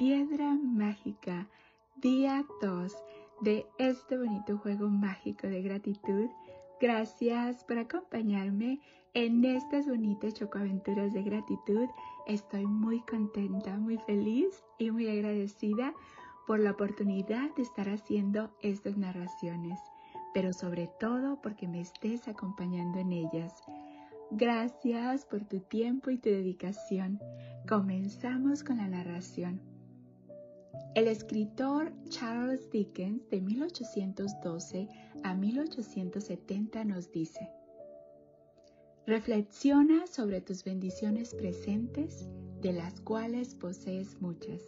piedra mágica, día 2 de este bonito juego mágico de gratitud. Gracias por acompañarme en estas bonitas chocoaventuras de gratitud. Estoy muy contenta, muy feliz y muy agradecida por la oportunidad de estar haciendo estas narraciones, pero sobre todo porque me estés acompañando en ellas. Gracias por tu tiempo y tu dedicación. Comenzamos con la narración. El escritor Charles Dickens de 1812 a 1870 nos dice, Reflexiona sobre tus bendiciones presentes, de las cuales posees muchas,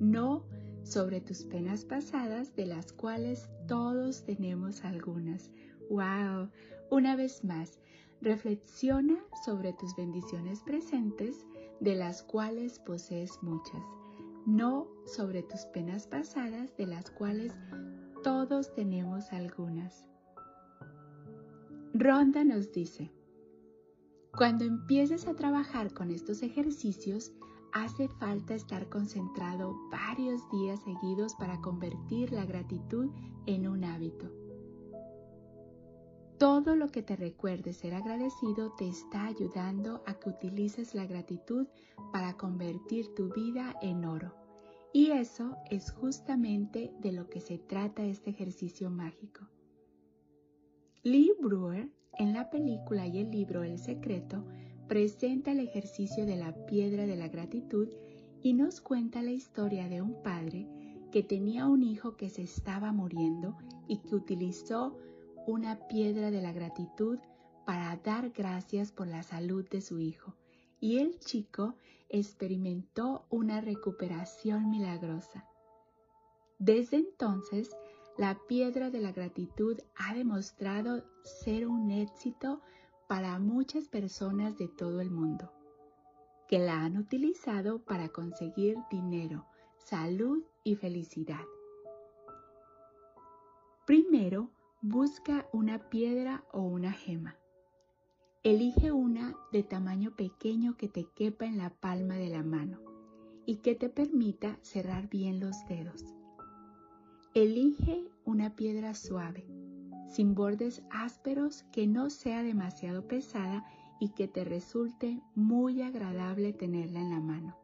no sobre tus penas pasadas, de las cuales todos tenemos algunas. ¡Wow! Una vez más, Reflexiona sobre tus bendiciones presentes, de las cuales posees muchas, no sobre tus penas pasadas, de las cuales todos tenemos algunas. Ronda nos dice, cuando empieces a trabajar con estos ejercicios, hace falta estar concentrado varios días seguidos para convertir la gratitud en un hábito. Todo lo que te recuerde ser agradecido te está ayudando a que utilices la gratitud para convertir tu vida en oro. Y eso es justamente de lo que se trata este ejercicio mágico. Lee Brewer, en la película y el libro El Secreto, presenta el ejercicio de la piedra de la gratitud y nos cuenta la historia de un padre que tenía un hijo que se estaba muriendo y que utilizó una piedra de la gratitud para dar gracias por la salud de su hijo, y el chico experimentó una recuperación milagrosa. Desde entonces, la piedra de la gratitud ha demostrado ser un éxito para muchas personas de todo el mundo, que la han utilizado para conseguir dinero, salud y felicidad. Primero, Busca una piedra o una gema. Elige una de tamaño pequeño que te quepa en la palma de la mano y que te permita cerrar bien los dedos. Elige una piedra suave, sin bordes ásperos, que no sea demasiado pesada y que te resulte muy agradable tenerla en la mano.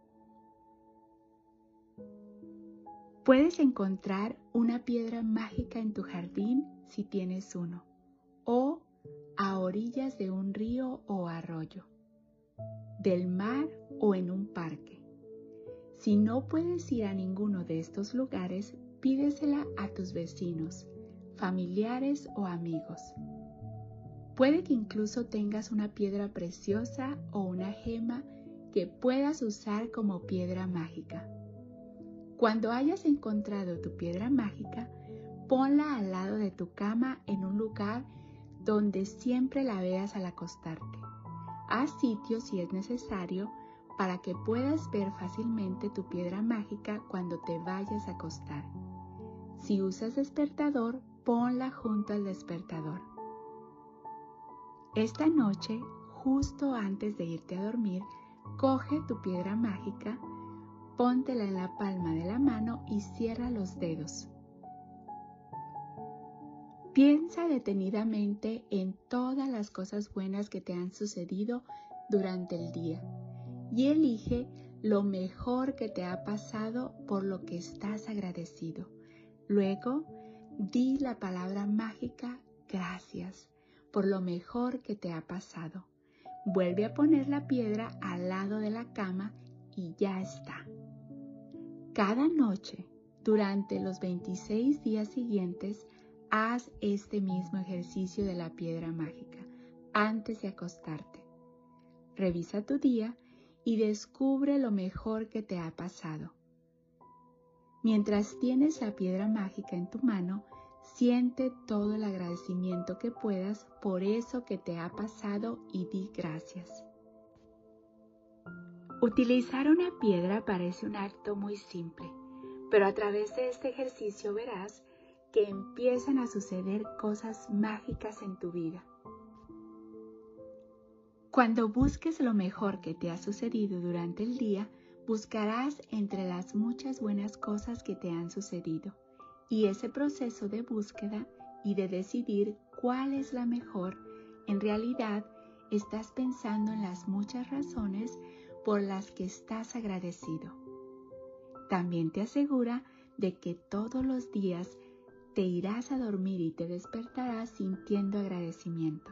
Puedes encontrar una piedra mágica en tu jardín si tienes uno, o a orillas de un río o arroyo, del mar o en un parque. Si no puedes ir a ninguno de estos lugares, pídesela a tus vecinos, familiares o amigos. Puede que incluso tengas una piedra preciosa o una gema que puedas usar como piedra mágica. Cuando hayas encontrado tu piedra mágica, ponla al lado de tu cama en un lugar donde siempre la veas al acostarte. Haz sitio si es necesario para que puedas ver fácilmente tu piedra mágica cuando te vayas a acostar. Si usas despertador, ponla junto al despertador. Esta noche, justo antes de irte a dormir, coge tu piedra mágica, Póntela en la palma de la mano y cierra los dedos. Piensa detenidamente en todas las cosas buenas que te han sucedido durante el día y elige lo mejor que te ha pasado por lo que estás agradecido. Luego, di la palabra mágica gracias por lo mejor que te ha pasado. Vuelve a poner la piedra al lado de la cama y ya está. Cada noche, durante los 26 días siguientes, haz este mismo ejercicio de la piedra mágica antes de acostarte. Revisa tu día y descubre lo mejor que te ha pasado. Mientras tienes la piedra mágica en tu mano, siente todo el agradecimiento que puedas por eso que te ha pasado y di gracias. Utilizar una piedra parece un acto muy simple, pero a través de este ejercicio verás que empiezan a suceder cosas mágicas en tu vida. Cuando busques lo mejor que te ha sucedido durante el día, buscarás entre las muchas buenas cosas que te han sucedido y ese proceso de búsqueda y de decidir cuál es la mejor, en realidad estás pensando en las muchas razones por las que estás agradecido. También te asegura de que todos los días te irás a dormir y te despertarás sintiendo agradecimiento.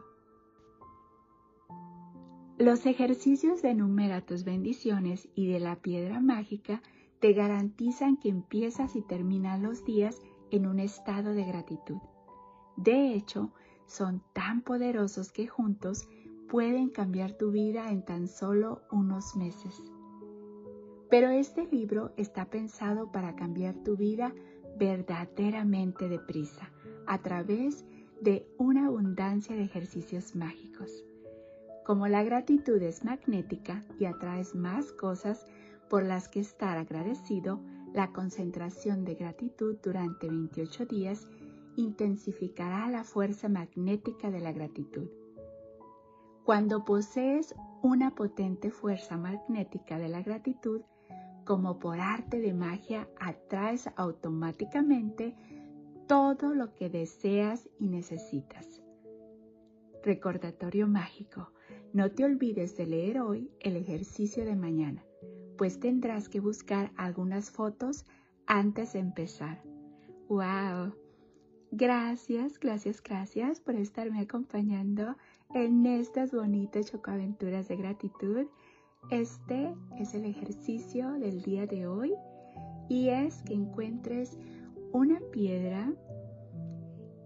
Los ejercicios de enumera tus bendiciones y de la piedra mágica te garantizan que empiezas y terminas los días en un estado de gratitud. De hecho, son tan poderosos que juntos pueden cambiar tu vida en tan solo unos meses. Pero este libro está pensado para cambiar tu vida verdaderamente deprisa a través de una abundancia de ejercicios mágicos. Como la gratitud es magnética y atraes más cosas por las que estar agradecido, la concentración de gratitud durante 28 días intensificará la fuerza magnética de la gratitud. Cuando posees una potente fuerza magnética de la gratitud, como por arte de magia, atraes automáticamente todo lo que deseas y necesitas. Recordatorio mágico. No te olvides de leer hoy el ejercicio de mañana, pues tendrás que buscar algunas fotos antes de empezar. ¡Wow! Gracias, gracias, gracias por estarme acompañando en estas bonitas chocoaventuras de gratitud. Este es el ejercicio del día de hoy y es que encuentres una piedra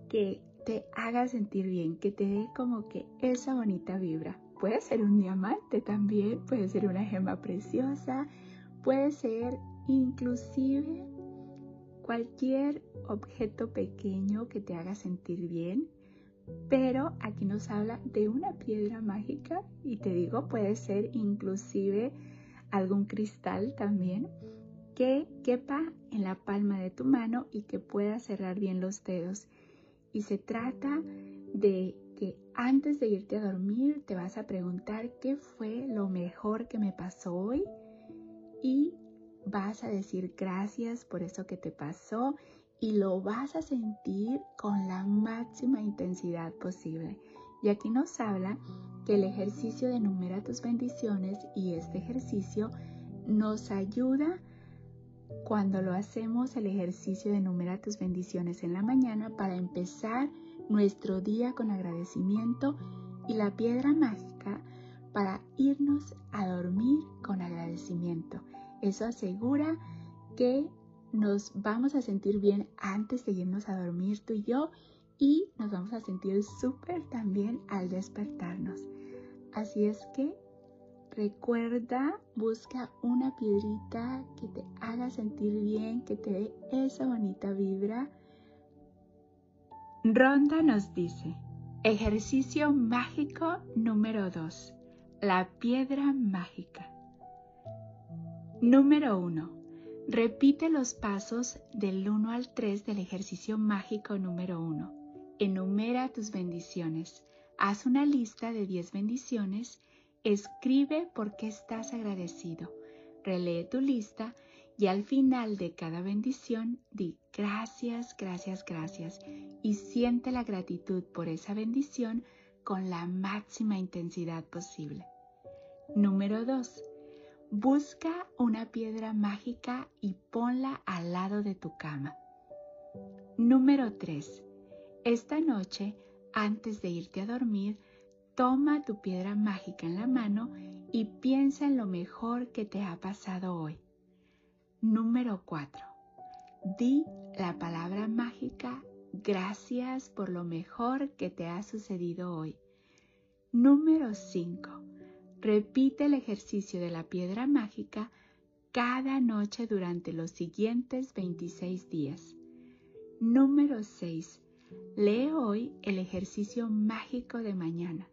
que te haga sentir bien, que te dé como que esa bonita vibra. Puede ser un diamante también, puede ser una gema preciosa, puede ser inclusive cualquier objeto pequeño que te haga sentir bien. Pero aquí nos habla de una piedra mágica y te digo, puede ser inclusive algún cristal también que quepa en la palma de tu mano y que pueda cerrar bien los dedos. Y se trata de que antes de irte a dormir te vas a preguntar qué fue lo mejor que me pasó hoy y vas a decir gracias por eso que te pasó y lo vas a sentir con la máxima intensidad posible. Y aquí nos habla que el ejercicio de enumera tus bendiciones y este ejercicio nos ayuda cuando lo hacemos el ejercicio de enumera tus bendiciones en la mañana para empezar nuestro día con agradecimiento y la piedra mágica para irnos a dormir con agradecimiento. Eso asegura que nos vamos a sentir bien antes de irnos a dormir tú y yo y nos vamos a sentir súper también al despertarnos. Así es que recuerda, busca una piedrita que te haga sentir bien, que te dé esa bonita vibra Ronda nos dice, ejercicio mágico número 2, la piedra mágica. Número 1. Repite los pasos del 1 al 3 del ejercicio mágico número 1. Enumera tus bendiciones. Haz una lista de 10 bendiciones. Escribe por qué estás agradecido. Relee tu lista y al final de cada bendición di gracias, gracias, gracias y siente la gratitud por esa bendición con la máxima intensidad posible. Número 2. Busca una piedra mágica y ponla al lado de tu cama. Número 3. Esta noche, antes de irte a dormir, toma tu piedra mágica en la mano y piensa en lo mejor que te ha pasado hoy. Número 4. Di la palabra mágica gracias por lo mejor que te ha sucedido hoy. Número 5. Repite el ejercicio de la piedra mágica cada noche durante los siguientes 26 días. Número 6. Lee hoy el ejercicio mágico de mañana.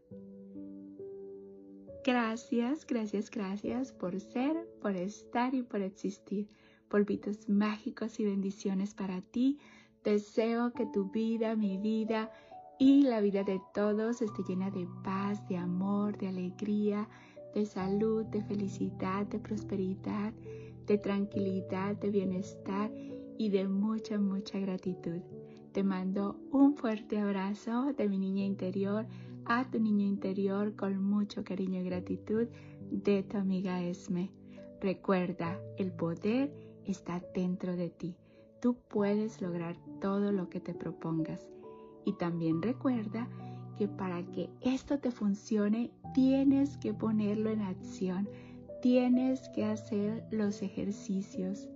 Gracias, gracias, gracias por ser, por estar y por existir. Polvitos mágicos y bendiciones para ti. Deseo que tu vida, mi vida y la vida de todos esté llena de paz, de amor, de alegría, de salud, de felicidad, de prosperidad, de tranquilidad, de bienestar y de mucha, mucha gratitud. Te mando un fuerte abrazo de mi niña interior a tu niño interior con mucho cariño y gratitud de tu amiga Esme. Recuerda, el poder está dentro de ti. Tú puedes lograr todo lo que te propongas. Y también recuerda que para que esto te funcione tienes que ponerlo en acción, tienes que hacer los ejercicios.